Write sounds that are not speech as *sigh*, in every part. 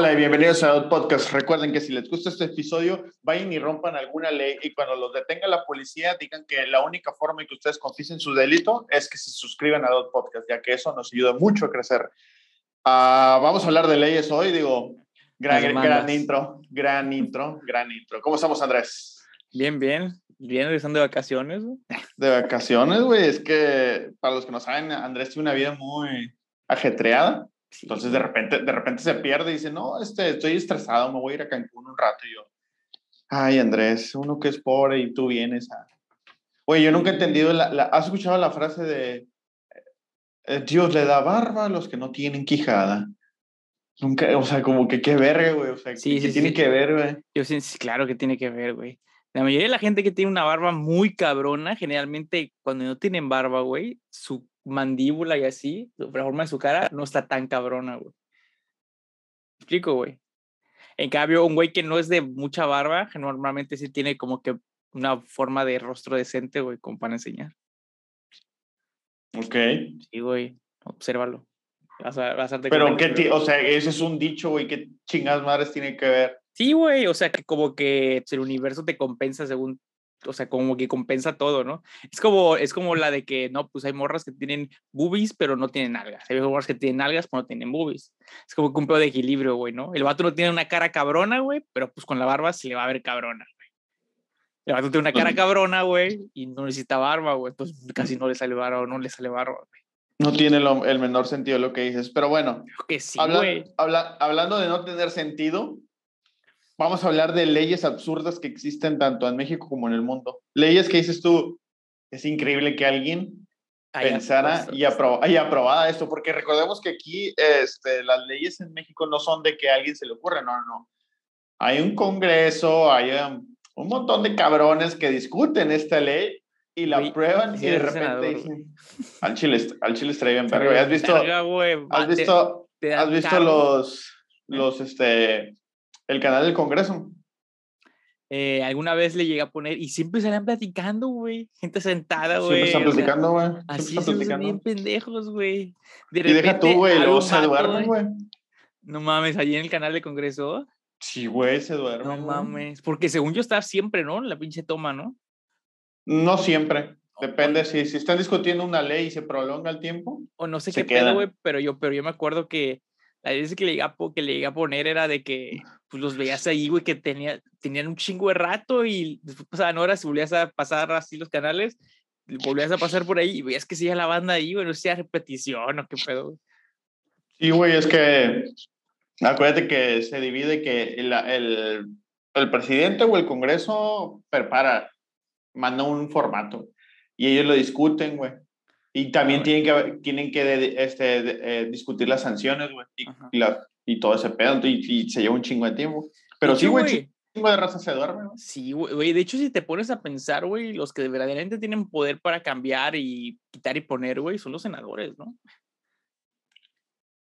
Hola y bienvenidos a Out Podcast. Recuerden que si les gusta este episodio, vayan y rompan alguna ley y cuando los detenga la policía digan que la única forma en que ustedes confiesen su delito es que se suscriban a Out Podcast, ya que eso nos ayuda mucho a crecer. Uh, vamos a hablar de leyes hoy, digo, gran, gran intro, gran intro, gran intro. ¿Cómo estamos, Andrés? Bien, bien. Bien, regresando de vacaciones. De vacaciones, güey. Es que, para los que no saben, Andrés tiene una vida muy ajetreada. Entonces de repente, de repente se pierde y dice, no, este, estoy estresado, me voy a ir a Cancún un rato. Y yo, ay, Andrés, uno que es pobre y tú vienes a... Oye, yo nunca he entendido, la, ¿has escuchado la frase de eh, Dios le da barba a los que no tienen quijada? Nunca, o sea, como que qué verga, güey. O sea, sí, ¿qué, tiene que ver, güey? Yo sí, claro que tiene que ver, güey. La mayoría de la gente que tiene una barba muy cabrona, generalmente cuando no tienen barba, güey, su mandíbula y así, la forma de su cara no está tan cabrona, güey. explico, güey? En cambio, un güey que no es de mucha barba, que normalmente sí tiene como que una forma de rostro decente, güey, como para enseñar. Ok. Sí, güey, obsérvalo. Vas a, vas a Pero, ¿qué o sea, ese es un dicho, güey, ¿qué chingadas madres tiene que ver? Sí, güey, o sea, que como que el universo te compensa según o sea, como que compensa todo, ¿no? Es como, es como la de que, no, pues hay morras que tienen boobies, pero no tienen algas. Hay morras que tienen algas, pero no tienen boobies. Es como que un pedo de equilibrio, güey, ¿no? El vato no tiene una cara cabrona, güey, pero pues con la barba se le va a ver cabrona, güey. El vato tiene una cara cabrona, güey, y no necesita barba, güey. Entonces casi no le sale barba o no le sale barba, güey. No tiene el menor sentido lo que dices, pero bueno. que sí, güey. hablando de no tener sentido, vamos a hablar de leyes absurdas que existen tanto en México como en el mundo. Leyes que dices tú, es increíble que alguien pensara y, aprobara esto, porque recordemos que aquí este, las leyes en México no son de que a alguien se le ocurra, no, no. Hay un congreso, hay un, montón de cabrones que discuten esta ley y la aprueban y de repente dicen, al chile, al chile bien ¿Has visto, has visto, has visto los, los, este, el canal del Congreso. Eh, alguna vez le llegué a poner y siempre salían platicando, güey. Gente sentada, güey. Siempre están platicando, güey. Así son bien pendejos, güey. y deja tú, güey, luego se duermen, güey. No mames, allí en el canal del Congreso. Sí, güey, se duermen. No mames. Porque según yo está siempre, ¿no? La pinche toma, ¿no? No siempre. Depende, si, si están discutiendo una ley y se prolonga el tiempo. O no sé qué pedo, güey, pero yo, pero yo me acuerdo que la vez que le iba a, que le iba a poner era de que pues los veías ahí, güey, que tenía, tenían un chingo de rato y después pasaban horas y volvías a pasar así los canales, volvías a pasar por ahí y veías que sigue la banda ahí, güey, no sé repetición o qué pedo. Sí, güey, es que acuérdate que se divide que el, el, el presidente o el Congreso prepara, manda un formato y ellos lo discuten, güey. Y también tienen que, tienen que este, eh, discutir las sanciones, güey, y, y, todo ese pedo, y, y, se lleva un chingo de tiempo. Pero sí, güey, chingo de raza se duerme, güey. Sí, güey, de hecho, si te pones a pensar, güey, los que verdaderamente tienen poder para cambiar y quitar y poner, güey, son los senadores, ¿no?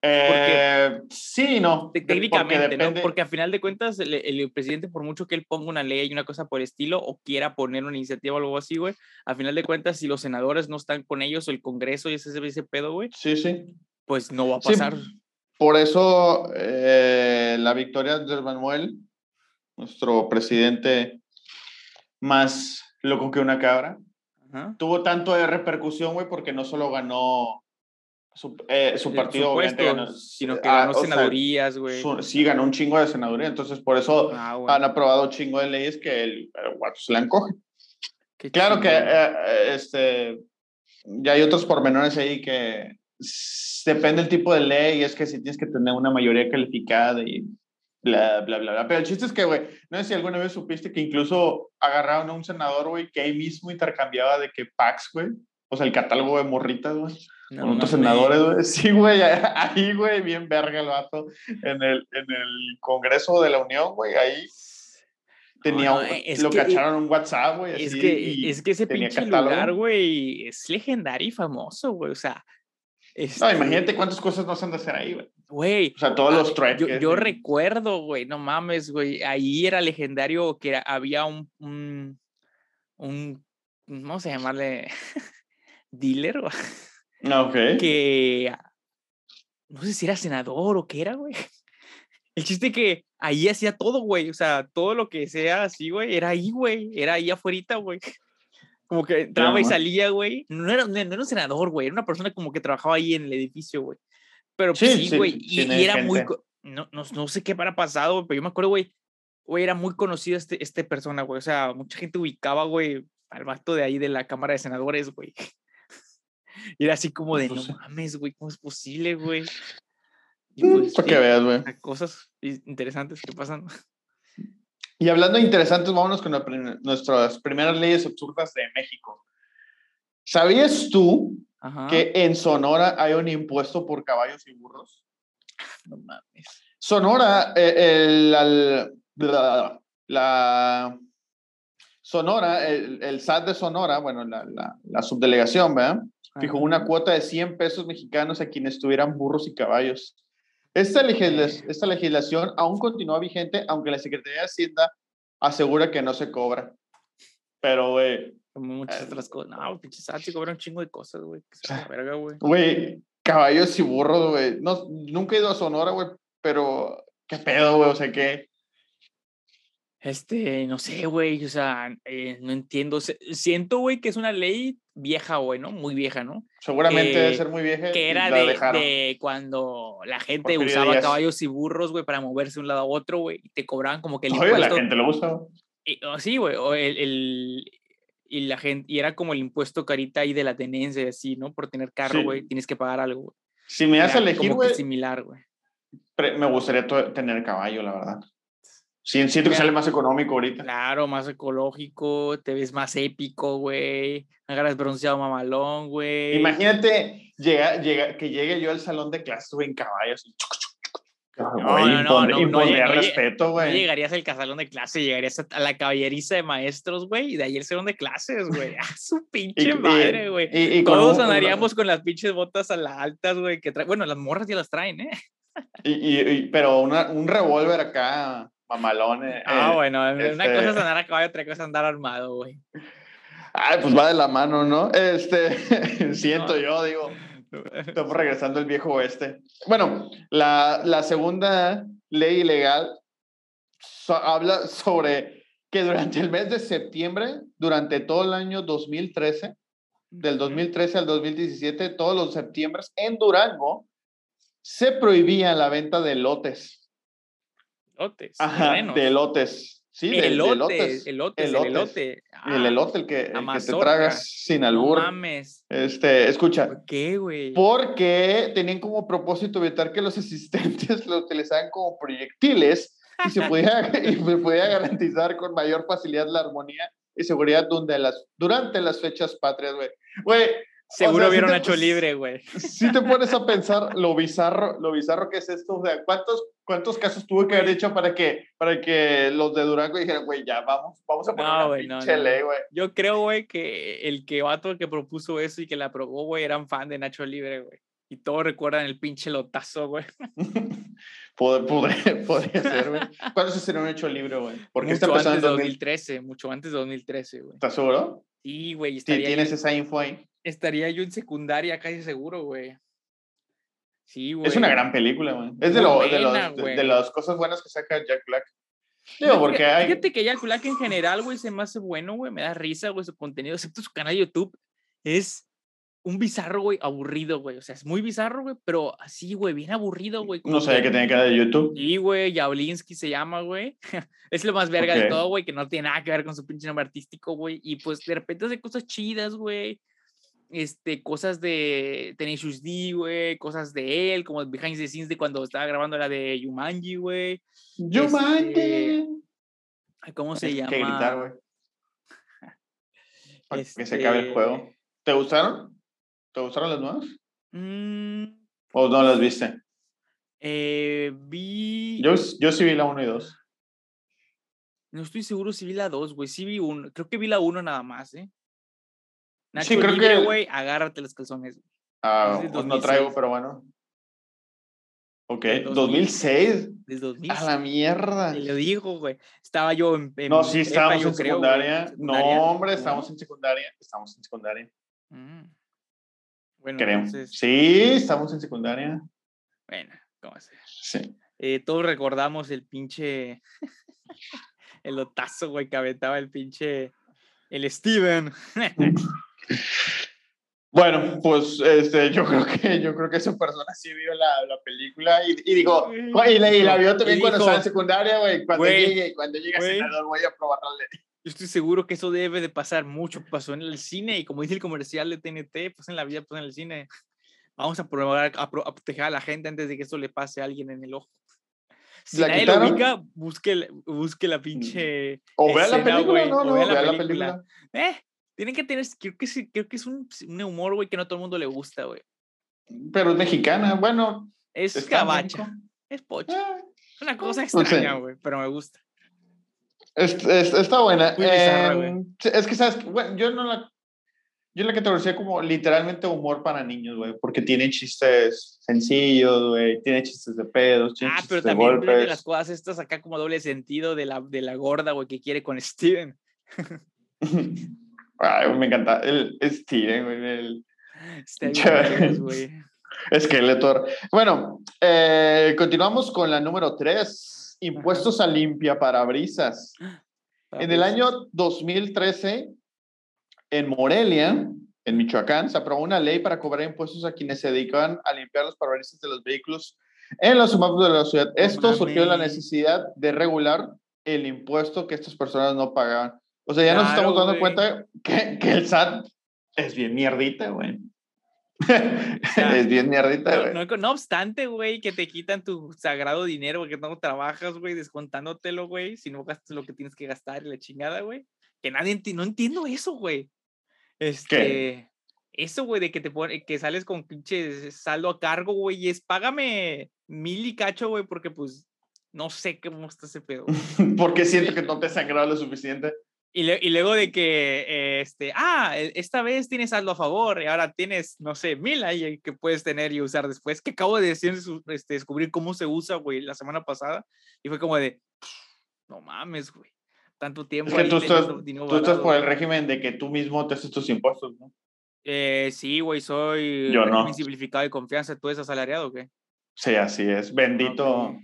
Eh, sí, no. Técnicamente, porque ¿no? Porque a final de cuentas, el, presidente, por mucho que él ponga una ley y una cosa por estilo, o quiera poner una iniciativa o algo así, güey, a final de cuentas, si los senadores no están con ellos, o el Congreso y ese, ese pedo, güey, sí, sí. pues no va a pasar. Por eso, eh, la victoria de Manuel, nuestro presidente más loco que una cabra, tuvo tanto de repercusión, güey, porque no solo ganó su, eh, su partido ganó, sino que ganó senadurías, güey. Sí, ganó un chingo de senaduría, entonces por eso ah, han aprobado un chingo de leyes que el, guato se le encoge. claro que eh, eh, este, ya hay otros pormenores ahí que depende del tipo de ley, es que si tienes que tener una mayoría calificada y bla, bla, bla, bla. Pero el chiste es que, güey, no sé si alguna vez supiste que incluso agarraron a un senador, güey, que ahí mismo intercambiaba de que Pax, güey, o sea, el catálogo de morritas, güey con otros senadores, güey. Sí, güey, *laughs* ahí, güey, bien verga el vato. En el, en el Congreso de la Unión, güey, ahí tenía un, lo cacharon en un WhatsApp, güey. Es que, es que ese pinche lugar, güey, es legendario y famoso, güey. O sea. No, este imagínate cuántas cosas no se han de hacer ahí, güey. Güey. O sea, todos los tracks. Yo, yo recuerdo, güey, no mames, güey. Ahí era legendario que había un, un, un. ¿Cómo se llamarle? *laughs* Dealer. Ah, que no sé si era senador o qué era, güey. *laughs* El chiste que ahí hacía todo, güey. O sea, todo lo que sea así, güey, era ahí, güey. Era ahí afuera, güey. Como que entraba y salía, güey. No era, no, era un senador, güey. Era una persona como que trabajaba ahí en el edificio, güey. Pero pues, sí, güey. y, era muy. No, no, no, sé qué para pasado, pero yo me acuerdo, güey. Güey, era muy conocido este, este persona, güey. O sea, mucha gente ubicaba, güey, al vato de ahí de la Cámara de Senadores, güey. *laughs* Y era así como de, no mames, güey, ¿cómo es posible, güey? Pues, Para que veas, güey. Cosas interesantes que pasan. *laughs* Y hablando de interesantes, vámonos con nuestras primeras leyes absurdas de México. ¿Sabías tú que en Sonora hay un impuesto por caballos y burros? No mames. Sonora, eh, el, la, Sonora, el, SAT de Sonora, bueno, la, la subdelegación, ¿verdad? Fijó una cuota de 100 pesos mexicanos a quienes tuvieran burros y caballos. Esta, esta legislación aún continúa vigente, aunque la Secretaría de Hacienda asegura que no se cobra. Pero, güey. Como muchas eh, otras cosas. No, pinche SAT cobra un chingo de cosas, güey. *laughs* verga, güey. Güey, caballos y burros, güey. No, nunca he ido a Sonora, güey, pero qué pedo, güey. O sea, ¿qué? Este, no sé, güey, o sea, eh, no entiendo. Siento, güey, que es una ley vieja, güey, ¿no? Muy vieja, ¿no? Seguramente debe ser muy vieja. Que era de, cuando la gente usaba caballos y burros, güey, para moverse de un lado a otro, güey, y te cobraban como que el Oye, la gente lo usa. Oh, sí, güey, o el, y la gente, y era como el impuesto carita ahí de la tenencia, así, ¿no? Por tener carro, güey, tienes que pagar algo, güey. Si me das a elegir, güey. similar, güey. Me gustaría tener caballo, la verdad. Sí, siento que sale más económico ahorita. Claro, más ecológico, te ves más épico, güey. Agarras bronceado mamalón, güey. Imagínate llega, llega, que llegue yo al salón de clases, güey, en caballos. No, no, no, no, no, respeto, güey. Llegarías al salón de clase, llegarías a la caballeriza de maestros, güey, y de ahí el salón de clases, güey. *laughs* ¡Ah, su pinche madre, güey! Y, Todos andaríamos con las pinches botas a las altas, güey, que Bueno, las morras ya las traen, ¿eh? Y, pero un revólver acá mamalones. Ah, bueno, una cosa es este andar a caballo, otra cosa es andar armado, güey. Ay, pues va de la mano, ¿no? Este, *laughs* siento yo, digo, *laughs* estamos regresando al viejo oeste. Bueno, la, la segunda ley ilegal habla sobre que durante el mes de septiembre, durante todo el año 2013, del 2013 al 2017, todos los septiembre, en Durango, se prohibía la venta de lotes Elotes. Ajá, de elotes. Sí, de, elotes. Elotes, el elote. el elote, el que, el que te tragas sin albur. No mames. Este, escucha. ¿Por qué, güey? Porque tenían como propósito evitar que los *laughs* asistentes lo utilizaran como proyectiles y se podía, *laughs* y se podía garantizar con mayor facilidad la armonía y seguridad durante las, durante las fechas patrias, güey. Güey, Seguro vieron hecho libre, güey. Si te pones a *laughs* pensar lo bizarro, lo bizarro que es esto, o sea, ¿cuántos, cuántos casos tuvo que haber hecho para que, para que los de Durango dijeran, güey, ya vamos, vamos a poner no, una pinche ley, güey? Yo creo, güey, que el que vato que propuso eso y que la aprobó, güey, eran fan de Nacho Libre, güey. Y todos recuerdan el pinche lotazo, güey. *laughs* podría, podría ser, güey. ¿Cuándo se será un hecho libre, güey? Porque está empezando en 2013, mucho antes de 2013, güey. ¿Estás seguro? Sí, güey. ¿Tienes esa info ahí? estaría yo en secundaria casi seguro, güey. Sí, güey. Es una gran película, güey. Es de, lo, de, los, de, las cosas buenas que saca Jack Black. Digo, porque hay... Fíjate que Jack Black en general, güey, se me hace bueno, güey. Me da risa, güey, su contenido, excepto su canal de YouTube. Es un bizarro, güey, aburrido, güey. O sea, es muy bizarro, güey, pero así, güey, bien aburrido, güey. No sabía que, tenía canal de YouTube. Sí, güey, Jaulinski se llama, güey. *laughs* es lo más verga de todo, güey, que no tiene nada que ver con su pinche nombre artístico, güey. Y pues de repente hace cosas chidas, güey este, cosas de Tenacious D, güey, cosas de él, como behind the scenes de cuando estaba grabando la de Yumanji, güey. Yumanji. Este, ¿Cómo se llama? Que gritar, güey. *laughs* Que se acabe el juego. Este ¿Te gustaron? ¿Te gustaron las nuevas? Mm. ¿O no las viste? Eh, vi. Yo, yo sí vi la 1 y 2. No estoy seguro si vi la 2, güey. Sí vi uno. Creo que vi la 1 nada más, ¿eh? Nacho sí, creo que... güey, agárrate los calzones. Ah, pues no traigo, pero bueno. Ok, 2006. Desde 2006. A la mierda. Te lo digo, güey. Estaba yo en. no, sí, estábamos en secundaria. No, hombre, estábamos en secundaria. Estamos en secundaria. Mm. Bueno, Creo. Sí, estamos en secundaria. Bueno, ¿cómo se? Sí. Eh, todos recordamos el pinche. *laughs* el otazo, güey, que aventaba el pinche. El Steven. Bueno, pues este, yo creo que yo creo que esa persona sí vio la, la película y, y digo, y la, y la vio también cuando estaba en secundaria, güey. Cuando llegue, cuando llegue a senador voy a probarla. Yo estoy seguro que eso debe de pasar mucho. Pasó en el cine y como dice el comercial de TNT, pues en la vida, pues en el cine. Vamos a probar a, proteger a la gente antes de que eso le pase a alguien en el ojo. Si nadie lo ubica, busque, busque la pinche. O vea la película, no, no, vea la, película. la película. Eh, tienen que tener, creo que, sí, creo que es un, un humor, güey, que no a todo el mundo le gusta, güey. Pero es mexicana, bueno. Es cabacha, es pocha. Ah, es una cosa extraña, güey, pero me gusta. está buena. Em, es que, ¿sabes? Bueno, yo no la... Yo la categoría como literalmente humor para niños, güey, porque tiene chistes sencillos, güey, tiene chistes de pedos, ah, chistes pero también de las cosas estas acá como doble sentido de la, de la gorda, güey, que quiere con Steven. *laughs* Ay, me encanta el Steven, güey. El... *laughs* Skeletor. Bueno, eh, continuamos con la número 3. Impuestos a limpia parabrisas. En el año 2013, en Morelia, en Michoacán, se aprobó una ley para cobrar impuestos a quienes se dedican a limpiar los parabrisas de los vehículos en los semáforos de la ciudad. Esto surgió de la necesidad de regular el impuesto que estas personas no pagaban. O sea, ya nos estamos dando cuenta que, que, el SAT es bien mierdita, güey. es bien mierdita, güey. No, obstante, güey, que te quitan tu sagrado dinero, porque no trabajas, güey, descontándotelo, güey, si no gastas lo que tienes que gastar y la chingada, güey. Que nadie, no entiendo eso, güey. Este, eso, güey, de que te pone, que sales con pinche saldo a cargo, güey, y es págame mil y cacho, güey, porque pues no sé cómo está ese pedo. *laughs* porque siento que no te ha sangrado lo suficiente. Y, luego de que, este, ah, e, esta vez tienes saldo a favor y ahora tienes, no sé, mil ahí que puedes tener y usar después, que acabo de decir, este, descubrir cómo se usa, güey, la semana pasada y fue como de, no mames, güey, tanto tiempo. Es que tú, estás, tú estás, por el régimen de que tú mismo te haces tus impuestos, ¿no? Eh, sí, güey, soy Yo no. simplificado de confianza. ¿Tú eres asalariado o qué? Sí, así es. Bendito.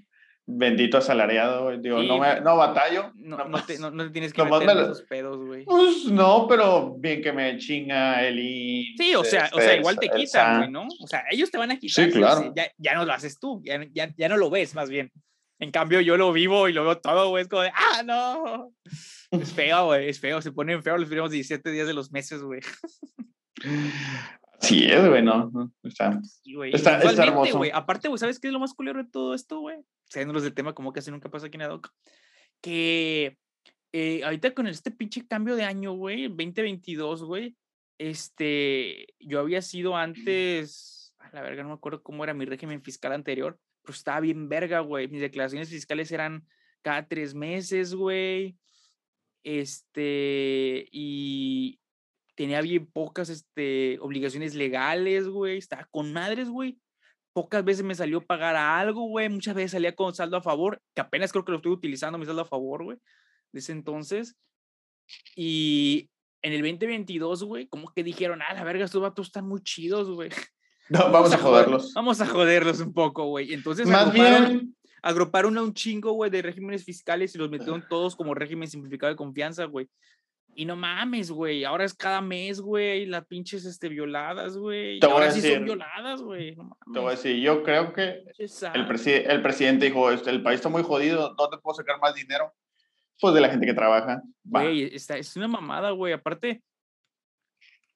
Bendito asalariado, Digo, no, me, no batallo. No, no, te, no, te, tienes que meter esos pedos, güey. Pues no, pero bien que me chinga el Sí, o sea, o sea igual te quitan, güey, ¿no? O sea, ellos te van a quitar. Sí, claro. Ya, ya no lo haces tú, ya, ya, ya, no lo ves, más bien. En cambio, yo lo vivo y lo veo todo, güey. Es como de, ¡ah, no! Es feo, güey, es feo. Se ponen feos los primeros 17 días de los meses, güey. *laughs* Sí, es, güey, no. Está, está, está, hermoso. Güey, aparte, güey, ¿sabes qué es lo más culero de todo esto, güey? Saliéndolos del tema, como casi nunca pasa aquí en Adoc. Que eh, ahorita con este pinche cambio de año, güey, 2022, güey, este, yo había sido antes, a la verga, no me acuerdo cómo era mi régimen fiscal anterior, pero estaba bien verga, güey. Mis declaraciones fiscales eran cada tres meses, güey. Este, y, tenía bien pocas este, obligaciones legales, güey, estaba con madres, güey. Pocas veces me salió pagar algo, güey, muchas veces salía con saldo a favor, que apenas creo que lo estoy utilizando mi saldo a favor, güey, desde entonces. Y en el 2022, güey, como que dijeron, ah, la verga, estos vatos están muy chidos, güey. *laughs* No, vamos, a joderlos. Vamos a joderlos un poco, güey. Entonces, más bien agruparon a un chingo, güey, de regímenes fiscales y los metieron todos como régimen simplificado de confianza, güey. Y no mames, güey. Ahora es cada mes, güey. Las pinches este, violadas, güey. Ahora sí son violadas, güey. te voy a decir, yo creo que el, el presidente dijo, este, el país está muy jodido, no te puedo sacar más dinero. Pues de la gente que trabaja. Güey, es una mamada, güey. Aparte,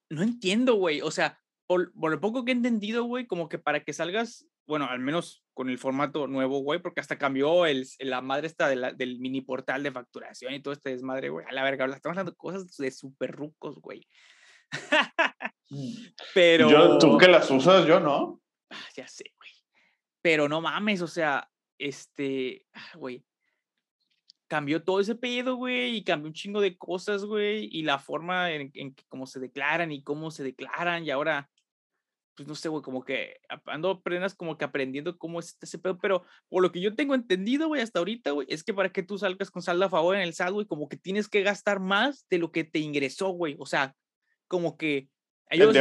no entiendo, güey. O sea, por, por lo poco que he entendido, güey, como que para que salgas bueno, al menos con el formato nuevo, güey, porque hasta cambió el, la madre esta del mini portal de facturación y todo este desmadre, güey. A la verga, estamos hablando de cosas de súper rucos, güey. Mm. *laughs* Pero. Yo, tú que las usas, yo no. Ah, ya sé, güey. Pero no mames, o sea, este, ah, güey. Cambió todo ese pedo, güey, y cambió un chingo de cosas, güey, y la forma en, en que cómo se declaran y cómo se declaran, y ahora pues no sé, güey, como que ando apenas como que aprendiendo cómo es ese pedo, pero por lo que yo tengo entendido, güey, hasta ahorita, güey, es que para que tú salgas con saldo a favor en el SAT, güey, como que tienes que gastar más de lo que te ingresó, güey, o sea, como que... Ellos,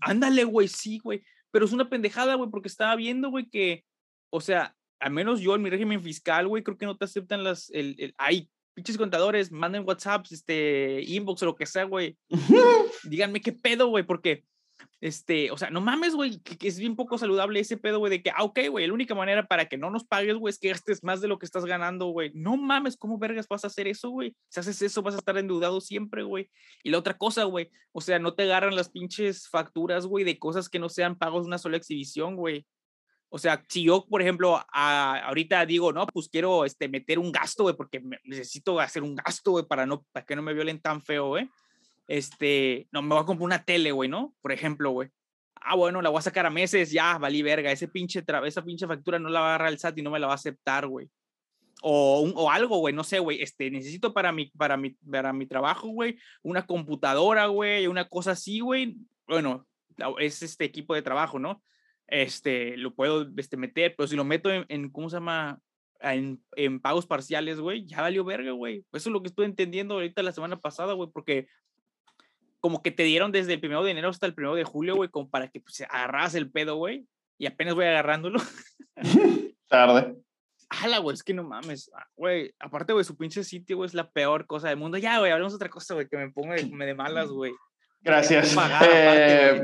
ándale, güey, sí, güey, pero es una pendejada, güey, porque estaba viendo, güey, que, o sea, al menos yo en mi régimen fiscal, güey, creo que no te aceptan las, el, el, ay, pinches contadores, manden WhatsApps, este, inbox o lo que sea, güey. *laughs* Díganme qué pedo, güey, porque este, o sea, no mames, güey, que, es bien poco saludable ese pedo, güey, de que, ah, ok, güey, la única manera para que no nos pagues, güey, es que gastes más de lo que estás ganando, güey. No mames, ¿cómo vergas vas a hacer eso, güey? Si haces eso, vas a estar endeudado siempre, güey. Y la otra cosa, güey, o sea, no te agarran las pinches facturas, güey, de cosas que no sean pagos de una sola exhibición, güey. O sea, si yo, por ejemplo, ahorita digo, no, pues quiero este, meter un gasto, güey, porque necesito hacer un gasto, güey, para, no, para que no me violen tan feo, güey este, no, me voy a comprar una tele, güey, ¿no? Por ejemplo, güey. Ah, bueno, la voy a sacar a meses, ya, valí verga. Ese pinche esa pinche factura no la va a agarrar y no me la va a aceptar, güey. O, o algo, güey, no sé, güey. Este, necesito para mi, para mi, para mi trabajo, güey, una computadora, güey, una cosa así, güey. Bueno, es este equipo de trabajo, ¿no? Este, lo puedo este, meter, pero si lo meto en, en ¿cómo se llama? En, en, pagos parciales, güey, ya valió verga, güey. Eso es lo que estoy entendiendo ahorita la semana pasada, güey, porque como que te dieron desde el primero de enero hasta el primero de julio, güey, como para que pues, agarras el pedo, güey, y apenas voy agarrándolo. *laughs* Tarde. Ala, güey, es que no mames, ah, güey. Aparte, güey, su pinche sitio, güey, es la peor cosa del mundo. Ya, güey, hablemos otra cosa, güey, que me ponga de, me de malas, *laughs* güey. Gracias. eh,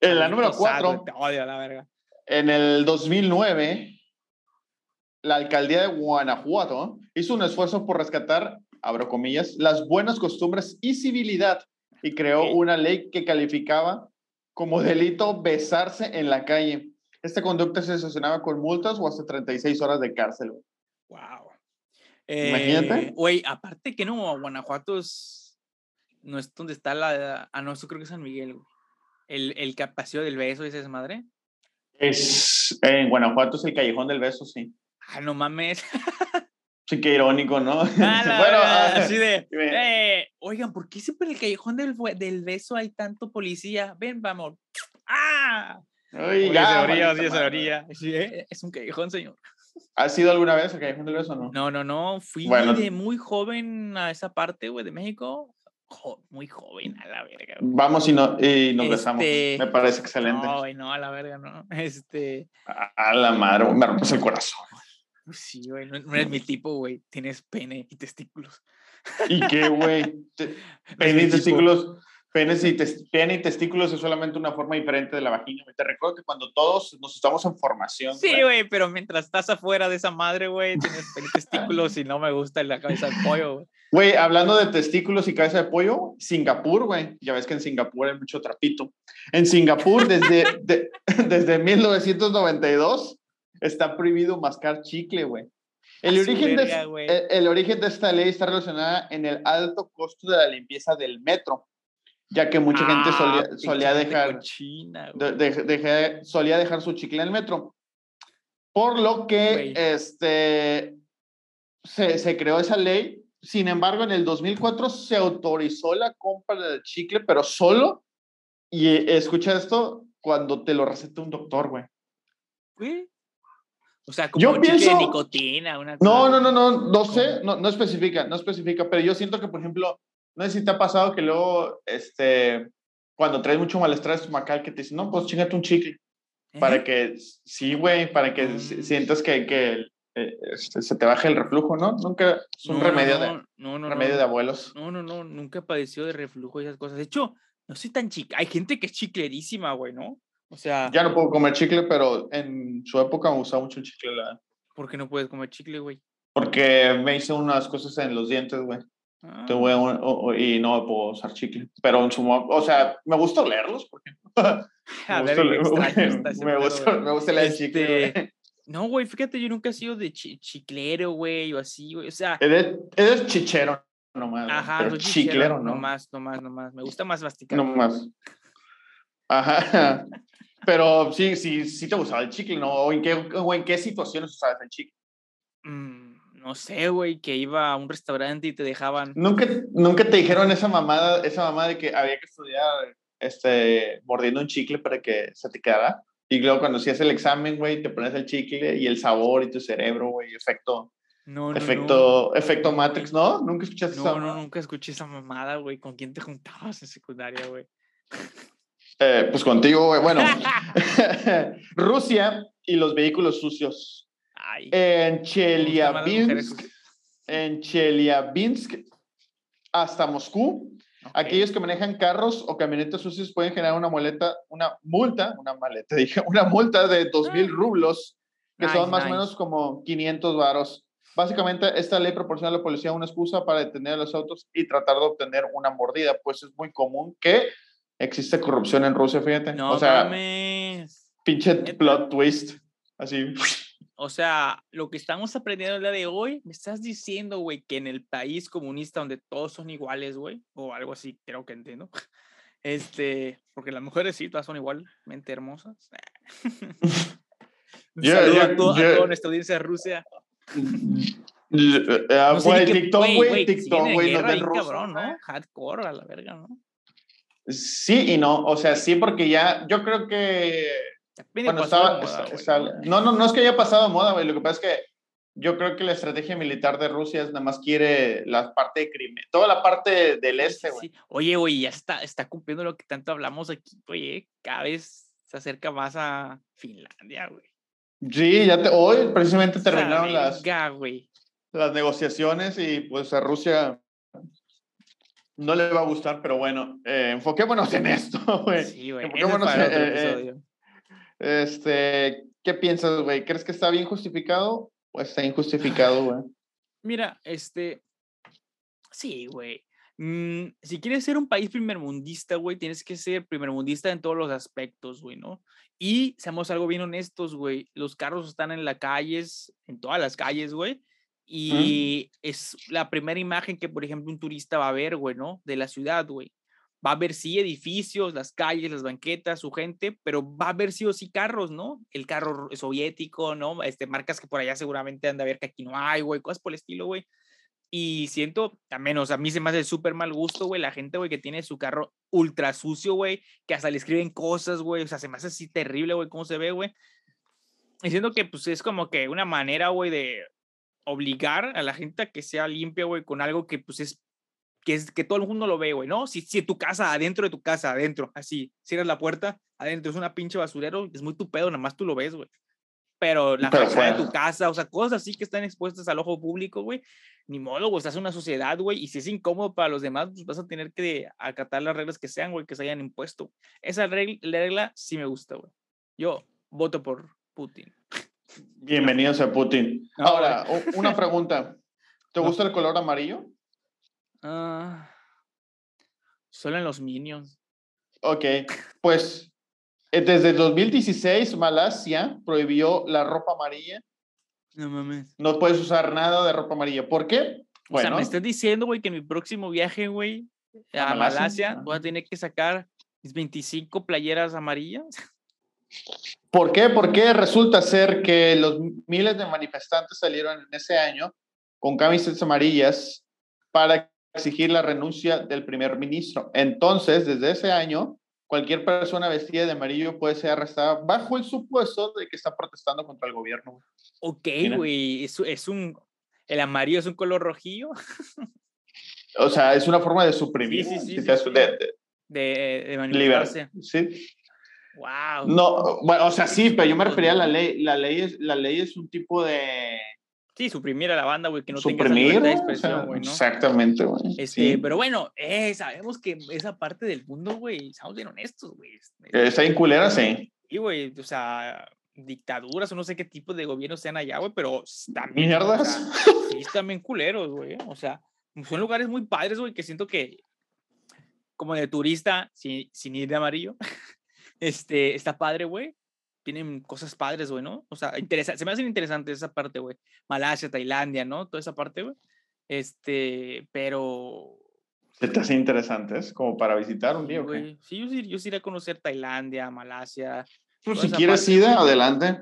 en la número cuatro. odio la verga. En el 2009, la alcaldía de Guanajuato hizo un esfuerzo por rescatar, abro comillas, las buenas costumbres y civilidad y creó una ley que calificaba como delito besarse en la calle. Esta conducta se sancionaba con multas o hasta 36 horas de cárcel. Wow. Imagínate. Eh, güey, aparte que no, Guanajuato es, no es donde está la... Ah, no, eso creo que es San Miguel, güey. El, el capacito del beso, ¿esa es madre? Es, en Guanajuato es el callejón del beso, sí. Ah, no mames. *laughs* Sí, qué irónico, ¿no? *laughs* bueno, ah, así de, *laughs* eh, oigan, ¿por qué siempre en el callejón del, del beso hay tanto policía? Ven, vamos. ¡Ah! Uy, ya, Sí, eh, es un callejón, señor. ¿Has ido alguna vez al callejón del beso o no? No, no, no. Fui de muy joven a esa parte, güey, de México. muy joven, a la verga. Vamos y, no, y nos besamos. Este, me parece excelente. No, no, a la verga, no. *laughs* Este. A la madre, me rompes el corazón. Sí, güey, no, eres mi tipo, güey. Tienes pene y testículos. ¿Y qué, güey? *laughs* Pene y testículos. Pene y, pene y testículos es solamente una forma diferente de la vagina. Te recuerdo que cuando todos nos estamos en formación. Sí, güey, pero mientras estás afuera de esa madre, güey, tienes pene y testículos y no me gusta la cabeza de pollo, güey. Hablando de testículos y cabeza de pollo, Singapur, güey. Ya ves que en Singapur hay mucho trapito. En Singapur, desde, *laughs* desde 1992 está prohibido mascar chicle, güey. El origen, de, el, origen de esta ley está relacionada en el alto costo de la limpieza del metro, ya que mucha gente solía, ah, solía dejar, solía dejar su chicle en el metro. Por lo que este, se, se creó esa ley. Sin embargo, en el 2004 se autorizó la compra del chicle, pero solo, y escucha esto, cuando te lo receta un doctor, güey. O sea, como yo pienso, de nicotina. Una no, no, no, no, no sé, no, no especifica, no especifica, pero yo siento que, por ejemplo, no sé si te ha pasado que luego, este, cuando traes mucho malestar estomacal, que te dicen, no, pues chingate un chicle. Para que, sí, güey, para que mm. sientas que, que eh, este, se te baje el reflujo, ¿no? Nunca, es un remedio, de, no, no, remedio de abuelos. No, no, no, nunca padeció de reflujo y esas cosas. De hecho, no soy tan chica. Hay gente que es chiclerísima, güey, ¿no? O sea. Ya no puedo comer chicle, pero en su época me gustaba mucho el chicle. La... ¿Por qué no puedes comer chicle, güey? Porque me hice unas cosas en los dientes, güey. Ah. y no me puedo usar chicle. Pero en su o sea, me gusta olerlos, por *laughs* *laughs* ejemplo. *laughs* me, gusta, me, gusta, me gusta el chicle. Este, no, güey, fíjate, yo nunca he sido de chiclero, güey, o así, güey. O sea. Eres, eres chichero nomás. Ajá, pero chiclero, ¿no? Nomás, nomás, nomás. Me gusta más masticar. Nomás. Ajá. Pero sí, sí, sí te gustaba el chicle, ¿no? ¿O en qué, o en qué situaciones usabas el chicle? Mm, no sé, güey, que iba a un restaurante y te dejaban. ¿Nunca, nunca te dijeron esa mamada, esa mamada de que había que estudiar este, mordiendo un chicle para que se te quedara? Y luego cuando hacías el examen, güey, te pones el chicle y el sabor y tu cerebro, güey, efecto. No, no, efecto, efecto Matrix, ¿no? ¿Nunca escuchaste no, No, nunca escuché esa mamada, güey. ¿Con quién te juntabas en secundaria, güey? *laughs* Eh, pues contigo, bueno. *laughs* *laughs* Rusia y los vehículos sucios. en Chelyabinsk, en Chelyabinsk hasta Moscú. Aquellos que manejan carros o camionetas sucias pueden generar una muleta, una multa, una maleta, *laughs* dije, una multa de 2.000 ah. rublos, que son más o menos como 500 varos. Básicamente, esta ley proporciona a la policía una excusa para detener a los autos y tratar de obtener una mordida, pues es muy común que existe corrupción en Rusia, fíjate. No o sea, pinche plot twist, así. O sea, lo que estamos aprendiendo el día de hoy, me estás diciendo, güey, que en el país comunista donde todos son iguales, güey, o algo así, creo que entiendo. *laughs* Este, porque las mujeres sí, todas son igualmente hermosas. *laughs* Un saludo a, toda nuestra audiencia de Rusia. Uh, güey, TikTok, güey, TikTok, güey, no del cabrón, ¿no? Hardcore a la verga, ¿no? Sí y no, o sea, sí, porque ya, yo creo que bueno, estaba, no, no, no es que haya pasado moda, güey. Lo que pasa es que yo creo que la estrategia militar de Rusia es nada más quiere la parte de crimen, toda la parte del este, güey. Oye, güey, ya está, está cumpliendo lo que tanto hablamos aquí, oye, cada vez se acerca más a Finlandia, güey. Sí, ya te, hoy precisamente terminaron las, las negociaciones y pues a Rusia no le va a gustar, pero bueno, eh, enfoquémonos en esto, *laughs* güey. Sí, güey. Enfoquémonos en, este, ¿qué piensas, güey? ¿Crees que está bien justificado o está injustificado, güey? *sighs* Mira, este, sí, güey. Mm, si quieres ser un país primermundista, güey, tienes que ser primermundista en todos los aspectos, güey, ¿no? Y seamos algo bien honestos, güey. Los carros están en las calles, en todas las calles, güey. Y es la primera imagen que, por ejemplo, un turista va a ver, güey, ¿no? De la ciudad, güey va a haber sí edificios, las calles, las banquetas, su gente, pero va a haber sí o sí carros, ¿no? El carro soviético, ¿no? Este, marcas que por allá seguramente han de ver que aquí no hay, güey, cosas por el estilo, güey. Y siento, al menos a mí se me hace súper mal gusto, güey, la gente, güey, que tiene su carro ultra sucio, güey, que hasta le escriben cosas, güey, o sea, se me hace así terrible, güey, cómo se ve, güey. Y siento que, pues, es como que una manera, güey, de obligar a la gente a que sea limpia, güey, con algo que, pues, es que, es, que todo el mundo lo ve, güey, ¿no? Si, si tu casa, adentro de tu casa, adentro, así, cierras la puerta, adentro es una pinche basurero, es muy tu pedo, nada más tú lo ves, güey. Pero la fachada de tu casa, o sea, cosas así que están expuestas al ojo público, güey, ni modo, güey, estás en una sociedad, güey, y si es incómodo para los demás, pues vas a tener que acatar las reglas que sean, güey, que se hayan impuesto. Esa regla, regla sí me gusta, güey. Yo voto por Putin. Bienvenidos a Putin. Ahora, una *laughs* pregunta. ¿Te gusta el color amarillo? Ah, solo en los Minions. Ok, pues eh, desde 2016 Malasia prohibió la ropa amarilla. No mames. No puedes usar nada de ropa amarilla. ¿Por qué? Bueno, o sea, me estás diciendo, güey, que en mi próximo viaje, güey, a, Malasia, voy a tener que sacar mis 25 playeras amarillas. *laughs* ¿Por qué? Porque resulta ser que los miles de manifestantes salieron en ese año con camisetas amarillas para exigir la renuncia del primer ministro. Entonces, desde ese año, cualquier persona vestida de amarillo puede ser arrestada bajo el supuesto de que está protestando contra el gobierno. Ok, güey, es, es un, el amarillo es un color rojillo. o sea, es una forma de suprimir. Sí, sí, sí. de, de, de, manifestarse. Sí. Wow. No, bueno, o sea, sí, pero yo me refería a la ley. La ley es, la ley es un tipo de Sí, suprimir a la banda, güey, que no tenga esa de expresión, güey, ¿no? Exactamente, güey. Este, Pero bueno, eh, sabemos que esa parte del mundo, güey, estamos bien honestos, güey. Está en culera, sí. Sí, güey, o sea, dictaduras o no sé qué tipo de gobiernos sean allá, güey, pero también. Mierdas. *laughs* sí, están bien culeros, güey. O sea, son lugares muy padres, güey, que siento que, como de turista, sin, sin ir de amarillo, *laughs* este, está padre, güey tienen cosas padres, güey, ¿no? O sea, se me hacen interesantes esa parte, güey. Malasia, Tailandia, ¿no? Toda esa parte, güey. Este, pero... ¿Se te hace interesantes como para visitar un día, güey? Sí, yo sí, yo iría a conocer Tailandia, Malasia. Pues si quieres ir, adelante.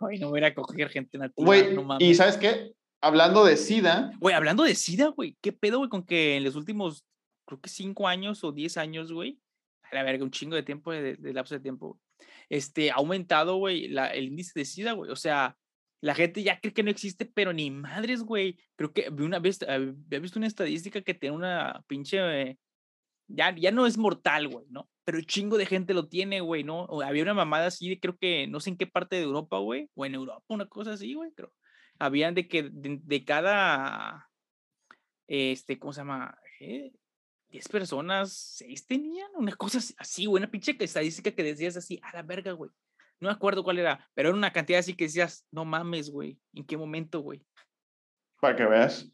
Ay, no voy a coger gente nativa. Güey, ¿y sabes qué? Hablando de SIDA. Güey, hablando de SIDA, güey, ¿qué pedo, güey, con que en los últimos, creo que cinco años o diez años, güey, a la verga, un chingo de tiempo, de, de lapso de tiempo, este, ha aumentado, güey, el índice de SIDA, güey. O sea, la gente ya cree que no existe, pero ni madres, güey. Creo que una vez, había visto una estadística que tiene una pinche ya, ya no es mortal, güey, ¿no? Pero chingo de gente lo tiene, güey, ¿no? había una mamada así, creo que no sé en qué parte de Europa, güey, o en Europa, una cosa así, güey, creo. Habían de que de, cada, este, ¿cómo se llama? ¿Eh? 10 personas, 6 tenían una cosa así, una pinche estadística que decías así, a la verga, güey. No me acuerdo cuál era, pero era una cantidad así que decías, no mames, güey, ¿en qué momento, güey? Para que veas.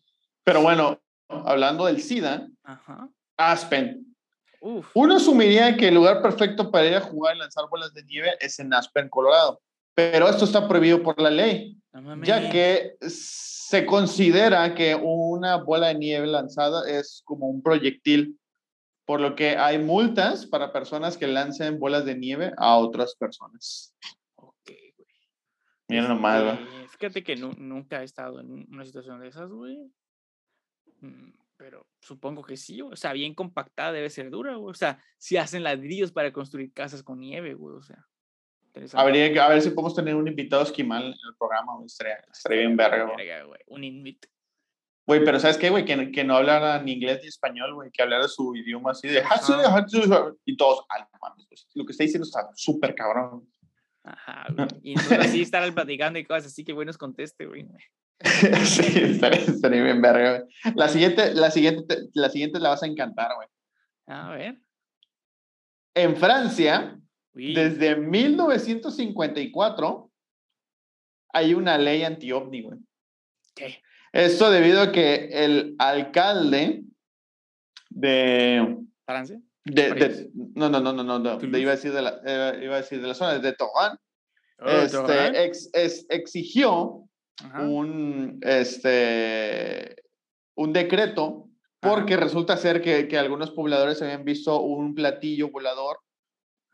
Pero bueno, hablando del SIDA, Aspen. Uno asumiría que el lugar perfecto para ir a jugar y lanzar bolas de nieve es en Aspen, Colorado. Pero esto está prohibido por la ley, ya que se considera que una bola de nieve lanzada es como un proyectil, por lo que hay multas para personas que lancen bolas de nieve a otras personas. Ok, güey. Mira nomás, güey. Fíjate que nunca he estado en una situación de esas, güey. Mm, pero supongo que sí, o sea, bien compactada debe ser dura, güey. O sea, si hacen ladrillos para construir casas con nieve, güey, o sea. Habría que a ver si podemos tener un invitado esquimal en el programa, güey. Estaría, bien verga, güey. Un invit. Güey, pero ¿sabes qué, güey? Que, que no hablara ni inglés ni español, güey. Que hablara su idioma así de... Y todos, ah, mames, Lo que está diciendo está súper cabrón. Ajá, güey. Y entonces así estar platicando y cosas así que bueno nos conteste, güey. *laughs* sí, estaría, bien verga, güey. La siguiente, la siguiente, la siguiente la vas a encantar, güey. A ver. En Francia, desde 1954, hay una ley anti-ovni, güey. ¿Qué? Esto debido a que el alcalde de... ¿Francia? De, no, no, no, no, no, no. iba, a decir de la, eh, iba a decir de la zona, de Torán. Oh, este, ex, exigió un, este, un decreto porque resulta ser que, que, algunos pobladores habían visto un platillo volador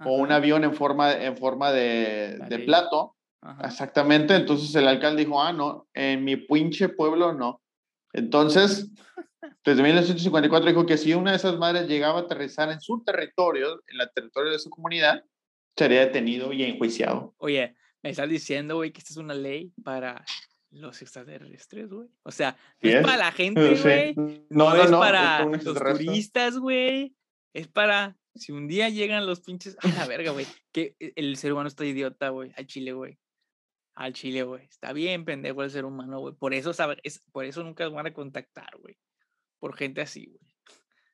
o un avión en forma, en forma de, de plato. Exactamente, entonces el alcalde dijo, ah, no, en mi pinche pueblo no. Entonces, desde 1954 dijo que si una de esas madres llegaba a aterrizar en su territorio, en el territorio de su comunidad, sería detenido y enjuiciado. Oye, me estás diciendo, güey, que esta es una ley para los extraterrestres, güey. O sea, es, para la *laughs* gente, güey. No, no, es para los turistas, güey. Es para si un día llegan los pinches. A la verga, güey. Que e, el ser humano está idiota, güey. Al chile, güey. Al chile, güey. Está bien pendejo el ser humano, güey. Por eso, es, por eso nunca van a contactar, güey. Por gente así, güey.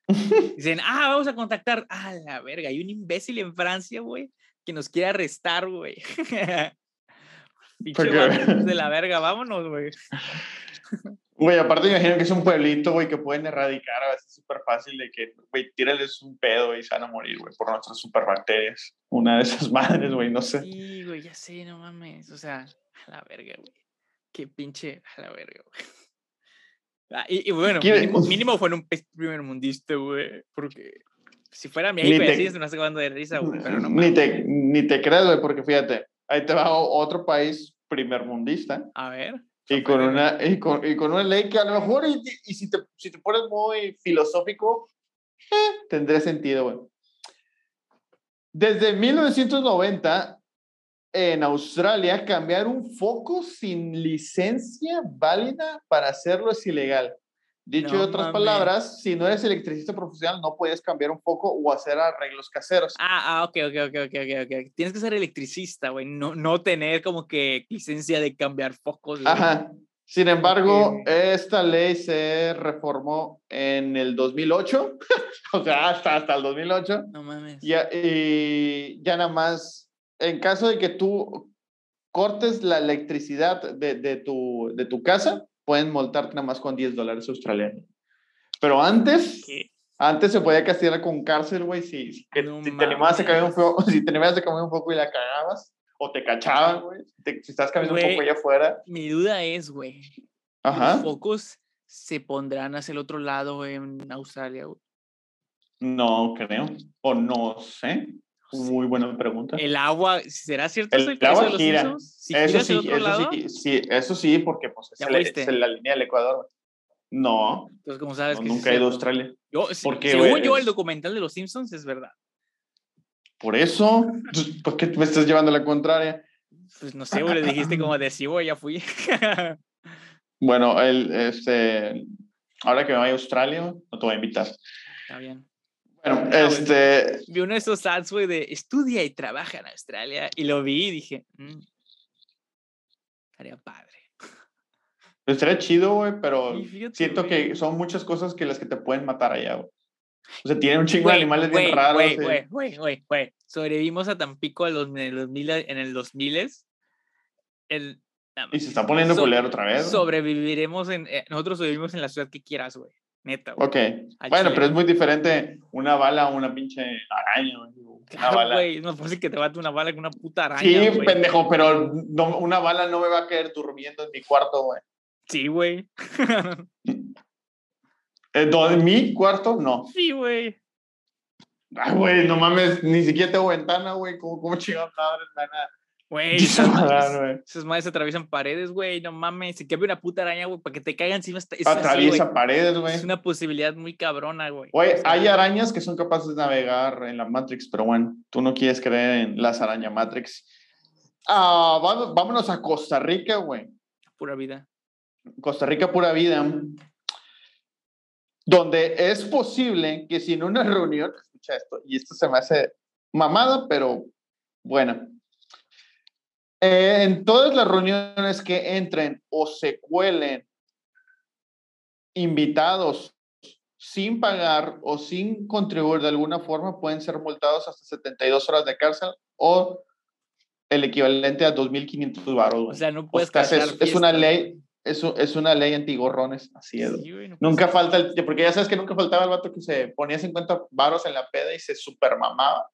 *laughs* Dicen, ah, vamos a contactar. A la verga. Hay un imbécil en Francia, güey, que nos quiere arrestar, güey. *laughs* Pinche de *laughs* la verga, vámonos, güey. Güey, aparte me imagino que es un pueblito, güey, que pueden erradicar a veces súper fácil de que, güey, tírales un pedo y se van a morir, güey, por nuestras superbacterias. Una de esas *laughs* madres, güey, no sé. Sí, güey, ya sé, no mames. O sea, a la verga, güey. Qué pinche, a la verga, güey. Ah, y, bueno, mínimo, fue en un primer mundista, güey, porque si fuera mi hijo, así se me hace de risa, güey, pero no Ni te, ni te crees, güey, porque fíjate, ahí te va otro país primer mundista. A ver. Y con, una, y, con, y con una ley que a lo mejor, y, y si, te, si te pones muy filosófico, eh, tendría sentido, güey. Desde 1990, en Australia, cambiar un foco sin licencia válida para hacerlo es ilegal. Dicho en otras palabras, si no eres electricista profesional, no puedes cambiar un foco o hacer arreglos caseros. Ah, ah ok, ok, ok, ok, ok. Tienes que ser electricista, güey, no, no tener como que licencia de cambiar focos. Ajá. Sin embargo, esta ley se reformó en el 2008, *laughs* o sea, hasta, hasta el 2008. No mames. Ya, y ya nada más, en caso de que tú cortes la electricidad de, de, tu, de tu casa, pueden multarte nada más con 10 dólares australianos. Pero antes, antes se podía castigar con cárcel, güey, si, si, te animabas a cambiar un poco, *laughs* si te animabas a cambiar un poco y la cagabas, o te cachaban, güey, si estás caminando un poco allá afuera. Mi duda es, güey, ¿los focos se pondrán hacia el otro lado en Australia, güey? No creo, o no sé. Muy buena pregunta. El agua, ¿será cierto el, el agua gira. eso sí, eso sí, eso sí, porque pues, es, la línea del Ecuador. No. Entonces, ¿cómo sabes nunca he ido a Australia. Yo, porque, según yo, el documental de los Simpsons es verdad. Por eso, pues, ¿por qué me estás llevando la contraria? Pues no sé, le dijiste como güey, ya fui. *laughs* bueno, el, este, ahora que me voy a Australia, no te voy a invitar. Está bien. Bueno, este. Vi uno de esos ads, güey, de estudia y trabaja en Australia. Y lo vi y dije, mmm, estaría padre. *laughs* Estaría chido, güey, pero siento que son muchas cosas que las que te pueden matar allá, güey. O sea, tiene un chingo de animales bien raros. Güey, güey, güey, güey. Sobrevivimos a Tampico en, los, en el 2000, en el 2000 el, y se está poniendo so, otra vez. Sobreviviremos en. Eh, nosotros sobrevivimos en la ciudad que quieras, güey. Neta, güey. Ok. Bueno, pero es muy diferente una bala a una pinche araña, güey. Claro, güey. No es fácil que te bate una bala con una puta araña. Sí, pendejo, pero no, una bala no me va a caer durmiendo en mi cuarto, güey. Sí, güey. *laughs* ¿En mi cuarto? No. Sí, güey. Ay, güey, no mames, ni siquiera tengo ventana, güey. ¿Cómo, cómo chingados madres, nada? Güey, esas, *laughs* esas madres atraviesan paredes, güey, no mames. Si cabe una puta araña, güey, para que te caigan encima. Es Atraviesa paredes, güey. Es una posibilidad muy cabrona, güey. Güey, hay arañas que son capaces de navegar en la Matrix, pero bueno, tú no quieres creer en las arañas Matrix. Ah, vámonos a Costa Rica, güey. Pura vida. Costa Rica, pura vida. Donde es posible que si en una reunión, escucha esto, y esto se me hace mamada, pero bueno eh, en todas las reuniones que entren o se cuelen invitados sin pagar o sin contribuir de alguna forma, pueden ser multados hasta 72 horas de cárcel o el equivalente a 2.500 baros. O sea, no puedes es, es, una ley, es, es una ley antigorrones, así es. nunca falta, el, porque ya sabes que nunca faltaba el vato que se ponía 50 baros en la peda y se supermamaba.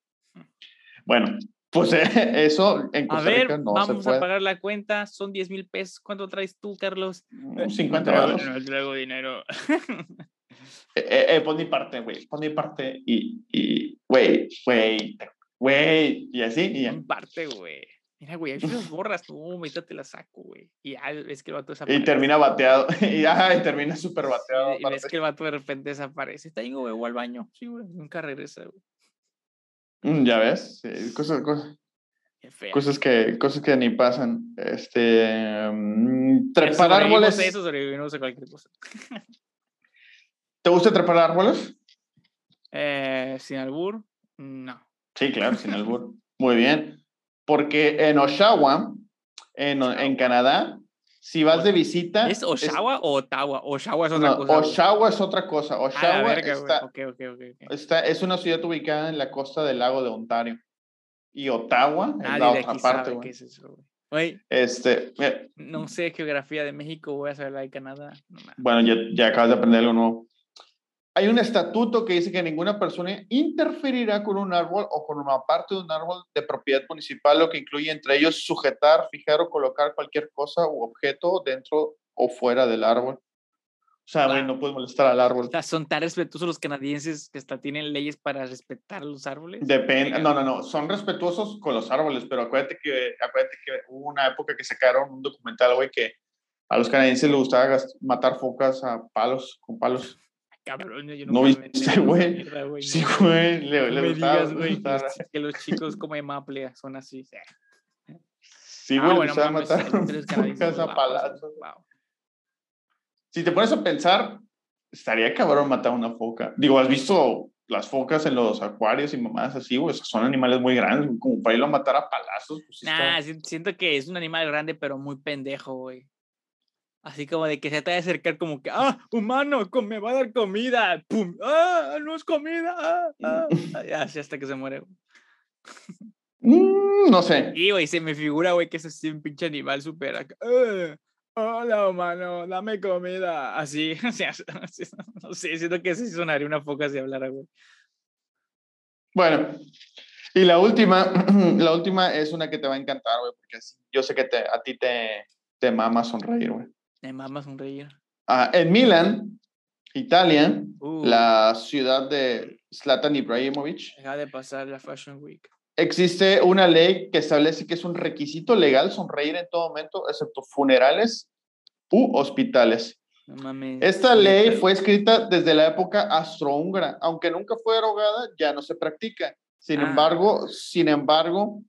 Bueno, pues *laughs* eso en Costa a ver, no vamos se puede. a pagar la cuenta, son 10 mil pesos. ¿Cuánto traes tú, Carlos? *laughs* 50 dólares. No, traigo dinero. *laughs* eh, eh, eh, pon mi parte, güey, pon mi parte y, y, güey, güey, güey, y así, y ya. Pon parte, güey. Mira, güey, ahí las borras, tú, te la saco, güey. Y ya ves que el vato desaparece. Y termina bateado, y ya, y termina súper bateado. Y, y ves que el vato de repente desaparece. Está ahí, güey, o al baño. Sí, güey, nunca regresa, güey. Mm, ya ves, cosas, cosas, cosas, que, cosas que ni pasan. Este, um, trepar árboles. Eso sobrevivimos a cualquier cosa. *laughs* ¿Te gusta trepar árboles? Eh, sin albur, no. Sí, claro, sin *laughs* albur. Muy bien. Porque en Oshawa, en, en Canadá, si vas de visita. ¿Es Oshawa o Ottawa? Oshawa es otra cosa. Oshawa es otra cosa. Oshawa está, es una ciudad ubicada en la costa del lago de Ontario. Y Ottawa es la otra parte. Güey. es eso, güey. Este, no sé geografía de México, voy a saber la de Canadá. bueno, ya, ya acabas de aprender algo nuevo. Hay un estatuto que dice que ninguna persona interferirá con un árbol o con una parte de un árbol de propiedad municipal, lo que incluye entre ellos sujetar, fijar o colocar cualquier cosa u objeto dentro o fuera del árbol. O sea, no puedes molestar al árbol. O sea, son tan respetuosos los canadienses que hasta tienen leyes para respetar los árboles. Depende, no, no, no, son respetuosos con los árboles, pero acuérdate que, acuérdate que hubo una época que sacaron un documental, güey, que a los canadienses les gustaba matar focas a palos, con palos. Cabrón, yo no viste, güey. Sí, güey. Le, le digas, güey. Que los chicos como de Maple son así. Sí, güey, ah, bueno, a matar a palazos. Si te pones a pensar, estaría cabrón matar una foca. Digo, ¿has visto las focas en los acuarios y mamás así, güey? Son animales muy grandes, como para irlo a matar a palazos. Pues, nah, siento que es un animal grande, pero muy pendejo, güey. Así como de que se te va a acercar como que, ah, humano, me va a dar comida. ¡Pum! ¡Ah, no es comida! ¡Ah, ah! Así hasta que se muere. Mm, no sé. Y, güey, se me figura, güey, que es así un pinche animal súper. Ah, hola, humano, dame comida. Así, *laughs* o sea, no sé, siento que sí sonaría una foca si hablara, güey. Bueno, y la última, *clears throat* la última es una que te va a encantar, güey, porque yo sé que te, a ti te, te mama sonreír, güey. Me mama sonreír. Ah, en Milán, Italia, uh. la ciudad de Zlatan Ibrahimovic. Deja de pasar la Fashion Week. Existe una ley que establece que es un requisito legal sonreír en todo momento, excepto funerales u hospitales. Esta ley fue escrita desde la época astrohúngara, aunque nunca fue derogada, ya no se practica. Sin ah. embargo, sin embargo,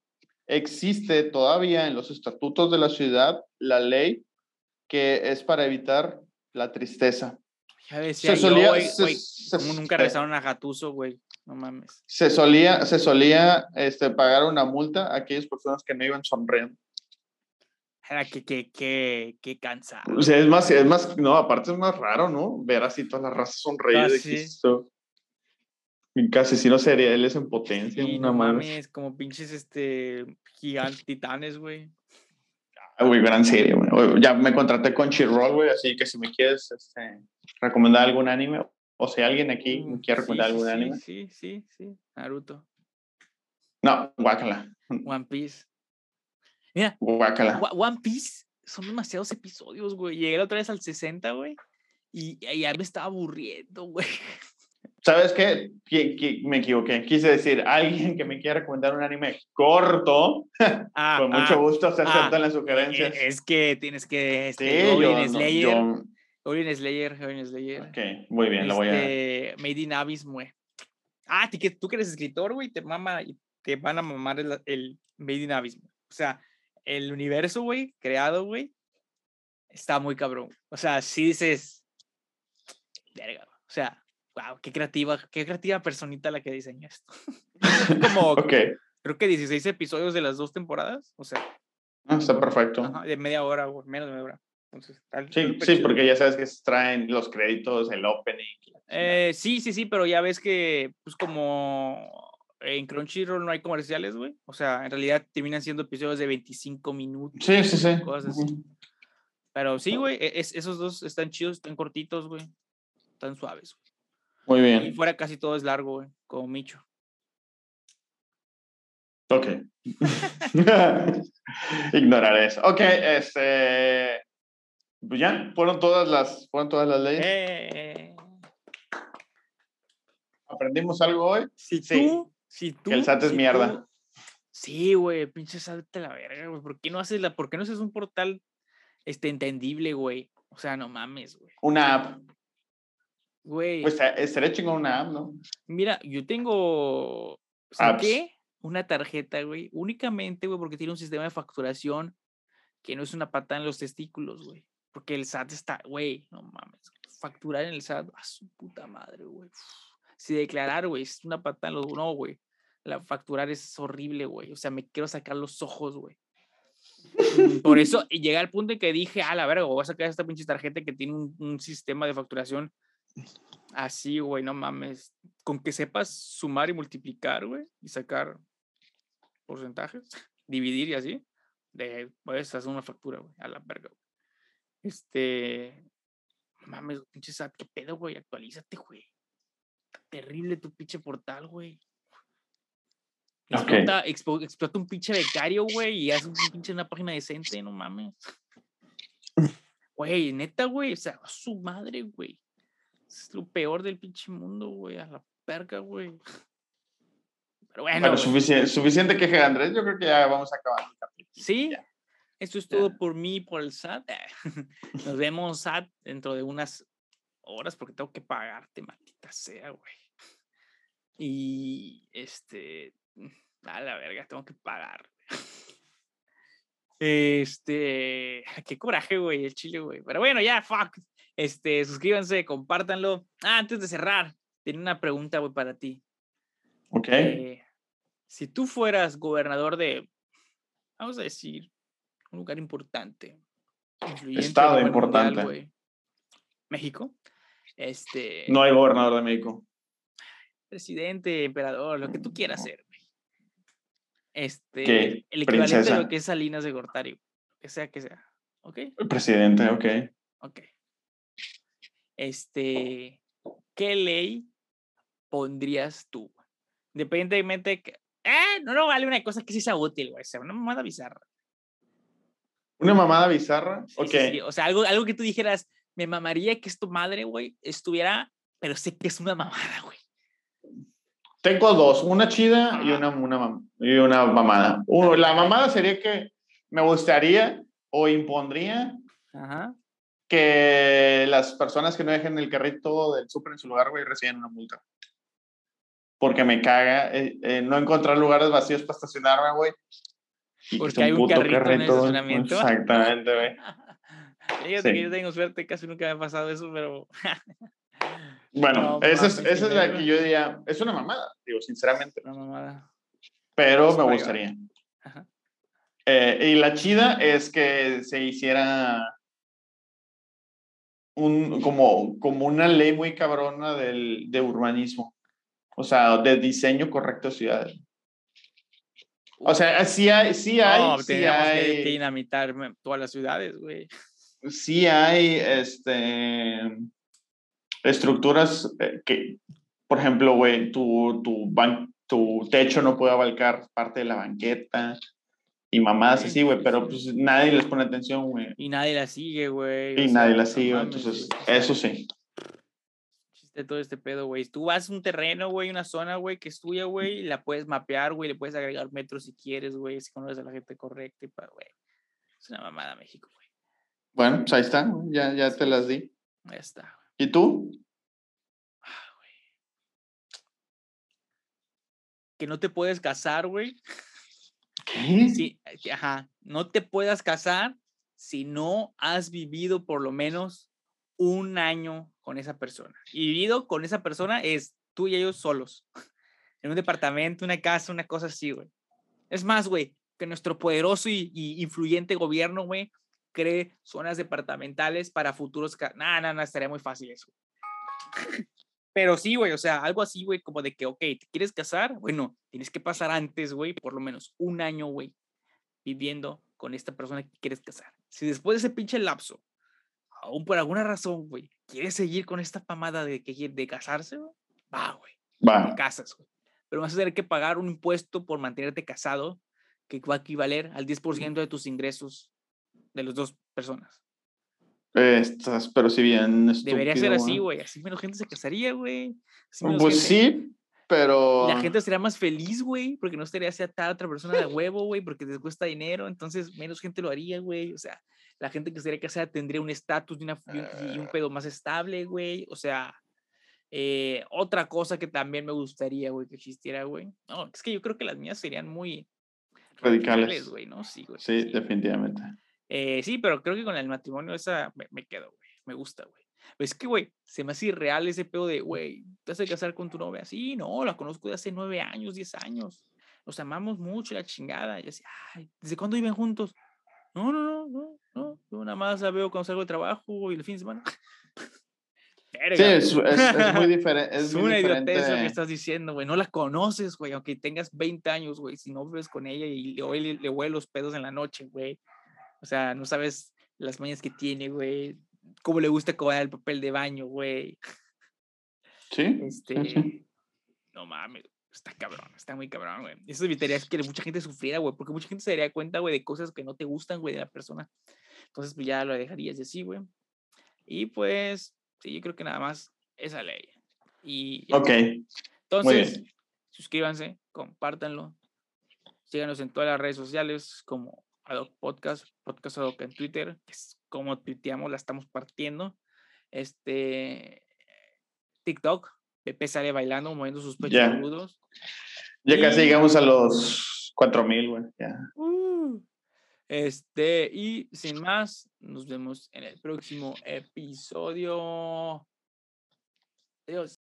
existe todavía en los estatutos de la ciudad la ley que es para evitar la tristeza. Ya decía se solía, yo, güey, como nunca rezaron a Jatuso, güey. no mames. Se solía, se solía este, pagar una multa a aquellas personas que no iban sonriendo. Era que, que, que, que cansado. O sea, es más, es más, no, aparte es más raro, ¿no? Ver así todas las razas sonreír. Casi. Casi si no sería, él es en potencia. Sí, no mames, como pinches este gigantes titanes, güey. Muy gran serie, güey. Ya me contraté con Chirrol, güey, así que si me quieres este, recomendar algún anime, o si alguien aquí me mm, quiere recomendar algún anime. Sí, sí, sí, Naruto. No, guácala. One Piece. Mira, One Piece son demasiados episodios, güey. Llegué la otra vez al 60, güey. Y, ya me estaba aburriendo, güey. *laughs* ¿Sabes qué? Me equivoqué. Quise decir, alguien que me quiera recomendar un anime corto, *laughs* ah, con mucho ah, gusto se aceptan ah, las sugerencias. Es que tienes que... Este, sí, yo, Slayer. Yo... Slayer, Slayer. Ok, muy bien, lo voy a... Este, Made in Abyss, güey. Ah, que, tú que eres escritor, güey, te, mama, te van a mamar el, el Made in Abyss. O sea, el universo, güey, creado, güey, está muy cabrón. O sea, si dices, verga, o sea, wow, qué creativa, qué creativa personita la que diseñó esto. *laughs* *laughs* Como, creo que 16 episodios de las dos temporadas, o sea. Ah, está perfecto. de media hora o menos de media hora. Entonces, sí, sí, porque ya sabes que traen los créditos, el opening. Eh, sí, sí, sí, pero ya ves que, pues como en Crunchyroll no hay comerciales, güey. O sea, en realidad terminan siendo episodios de 25 minutos. Sí, sí, sí. Cosas así. Pero sí, güey, e, esos dos están chidos, están cortitos, güey. Están suaves, güey. Muy bien. Y fuera casi todo es largo, güey, como Micho. Ok. *laughs* Ignoraré eso. Ok, este. Pues ya, fueron todas las, fueron todas las leyes. Eh. ¿Aprendimos algo hoy? sí. Tú si tú, el SAT es mierda. sí, güey, pinche SAT te la verga, güey. ¿Por qué no haces la, por qué no haces un portal este, entendible, güey? O sea, no mames, güey. Una app. Güey. Pues estaría chingón una app, ¿no? Mira, yo tengo. qué? Una tarjeta, güey. Únicamente, güey, porque tiene un sistema de facturación que no es una patada en los testículos, güey. Porque el SAT está, güey, no mames. Facturar en el SAT, a su puta madre, güey. Si declarar, güey, es una patada en los. No, güey. La facturar es horrible, güey. O sea, me quiero sacar los ojos, güey. Mm, por *laughs* eso llegué al punto en que dije, a la verga, voy a sacar esta pinche tarjeta que tiene un, sistema de facturación así, güey, no mames. Con que sepas sumar y multiplicar, güey, y sacar porcentajes, *laughs* dividir y así, de, puedes hacer una factura, güey, a la verga, güey. Este, mames, pinche SAT, qué pedo, güey, actualízate, güey terrible tu pinche portal, güey. Explota, explota, un pinche becario, güey, y hace un pinche una página decente, no mames. *laughs* Güey, neta, güey, o sea, su madre, güey. Es lo peor del pinche mundo, güey, a la perca, güey. Pero bueno. bueno suficiente, suficiente queja de Andrés, yo creo que ya vamos a acabar el capítulo. Sí, esto es todo por mí, por el SAT. *laughs* Nos vemos, SAT, dentro de unas horas porque tengo que pagarte, maldita sea, güey. Y este, a la verga, tengo que pagar. *laughs* Este, qué coraje, güey, el chile, güey. Pero bueno, ya, fuck. Este, suscríbanse, compártanlo. Ah, antes de cerrar, tengo una pregunta, güey, para ti. Ok. Eh, si tú fueras gobernador de, vamos a decir, un lugar importante, Estado importante. México, este, no hay gobernador de México. Presidente, emperador, lo que tú quieras ser. Este, el equivalente de lo que es Salinas de Gortari, que sea que sea. ¿Ok? presidente, ok. Ok. Este, ¿qué ley pondrías tú? Independientemente de que. Eh, no, no vale una cosa que sí sea útil, güey. Una mamada bizarra. ¿Una mamada bizarra? ok. O sea, algo, algo que tú dijeras, me mamaría que esto madre, güey, estuviera, pero sé que es una mamada, güey. Tengo dos, una chida y una, una, y una mamada. la mamada sería que me gustaría o impondría que las personas que no dejen el carrito del súper en su lugar, güey, reciban una multa. Porque me caga eh, eh, no encontrar lugares vacíos para estacionarme, güey. Porque hay un carrito, carrito en el estacionamiento. Exactamente, güey. *laughs* Fíjate que yo tengo suerte, casi nunca me ha pasado eso, pero. *laughs* Bueno, esa, es, esa es la que yo diría, es una mamada, digo, sinceramente. Una mamada. Pero me gustaría. Eh, y la chida es que se hiciera un, como, como una ley muy cabrona del, de urbanismo. O sea, de diseño correcto de ciudades. O sea, sí hay, sí hay. No, sí hay, que, que dinamitar todas las ciudades, güey. Sí hay, este, estructuras eh, que, por ejemplo, güey, tu, tu, tu techo no puede abarcar parte de la banqueta y mamadas así, güey, pero pues nadie les pone atención, güey. Y nadie la sigue, güey. Y nadie la sigue, entonces, eso sí. Chiste todo este pedo, güey. Tú vas a un terreno, güey, una zona, güey, que es tuya, güey, la puedes mapear, güey, le puedes agregar metros si quieres, güey, si conoces a la gente correcta y para, güey. Es una mamada México, güey. Bueno, pues ahí está, ya, ya te las di. Ahí está. ¿Y tú? que no te puedes casar, güey. ¿Qué? Sí, eh, ajá. No te puedas casar si no has vivido por lo menos un año con esa persona. Y vivido con esa persona es tú y ellos solos. *laughs* En un departamento, una casa, una cosa así, güey. Es más, güey, que nuestro poderoso y, influyente gobierno, güey, cree zonas departamentales para futuros. No, no, no, estaría muy fácil eso. *laughs* Pero sí, güey, o sea, algo así, güey, como de que, ok, ¿te quieres casar? Bueno, tienes que pasar antes, güey, por lo menos un año, güey, viviendo con esta persona que quieres casar. Si después de ese pinche lapso, aún por alguna razón, güey, quieres seguir con esta pamada de, que, de casarse, güey, va, güey. Va. Te casas, güey. Pero vas a tener que pagar un impuesto por mantenerte casado que va a equivaler al 10% de tus ingresos de las dos personas. Estás, pero si bien. Debería ser así, güey. Así menos gente se casaría, güey. Pues sí, pero. La gente sería más feliz, güey, porque no estaría hacia tal otra persona de huevo, güey, porque les cuesta dinero, entonces menos gente lo haría, güey. O sea, la gente que estaría casada tendría un estatus y, y, un ah. pedo más estable, güey. O sea, eh, otra cosa que también me gustaría, güey, que existiera, güey. No, es que yo creo que las mías serían muy radicales, güey, ¿no? Sí, güey. Sí, definitivamente. Eh, sí, pero creo que con el matrimonio esa me, quedo, güey. Me gusta, güey. Es que, güey, se me hace irreal ese pedo de, güey, te vas a casar con tu novia. Sí, no, la conozco de hace nueve años, diez años. Nos amamos mucho, la chingada. Y así, ay, ¿desde cuándo viven juntos? No, no, no, no, no. Yo nada más la veo cuando salgo de trabajo y el fin de semana. *laughs* sí, es, muy *laughs* diferente. Es, una idiotez lo que estás diciendo, güey. No la conoces, güey, aunque tengas 20 años, güey. Si no vives con ella y le, le, le huele los pedos en la noche, güey. O sea, no sabes las mañas que tiene, güey. Cómo le gusta cobrar el papel de baño, güey. *laughs* Sí. Este. No mames. Está cabrón, está muy cabrón, güey. Eso evitaría que mucha gente sufriera, güey, porque mucha gente se daría cuenta, güey, de cosas que no te gustan, güey, de la persona. Entonces, pues ya lo dejarías así, güey. Y pues, sí, yo creo que nada más esa ley. Y ok. Entonces, suscríbanse, compártanlo, síganos en todas las redes sociales como Adoc Podcast, Podcast Adoc en Twitter, que es como tuiteamos, la estamos partiendo. Este TikTok, Pepe sale bailando, moviendo sus pechos agudos. Ya casi llegamos a los 4000, güey. Ya. Uh, este, y sin más, nos vemos en el próximo episodio. Adiós.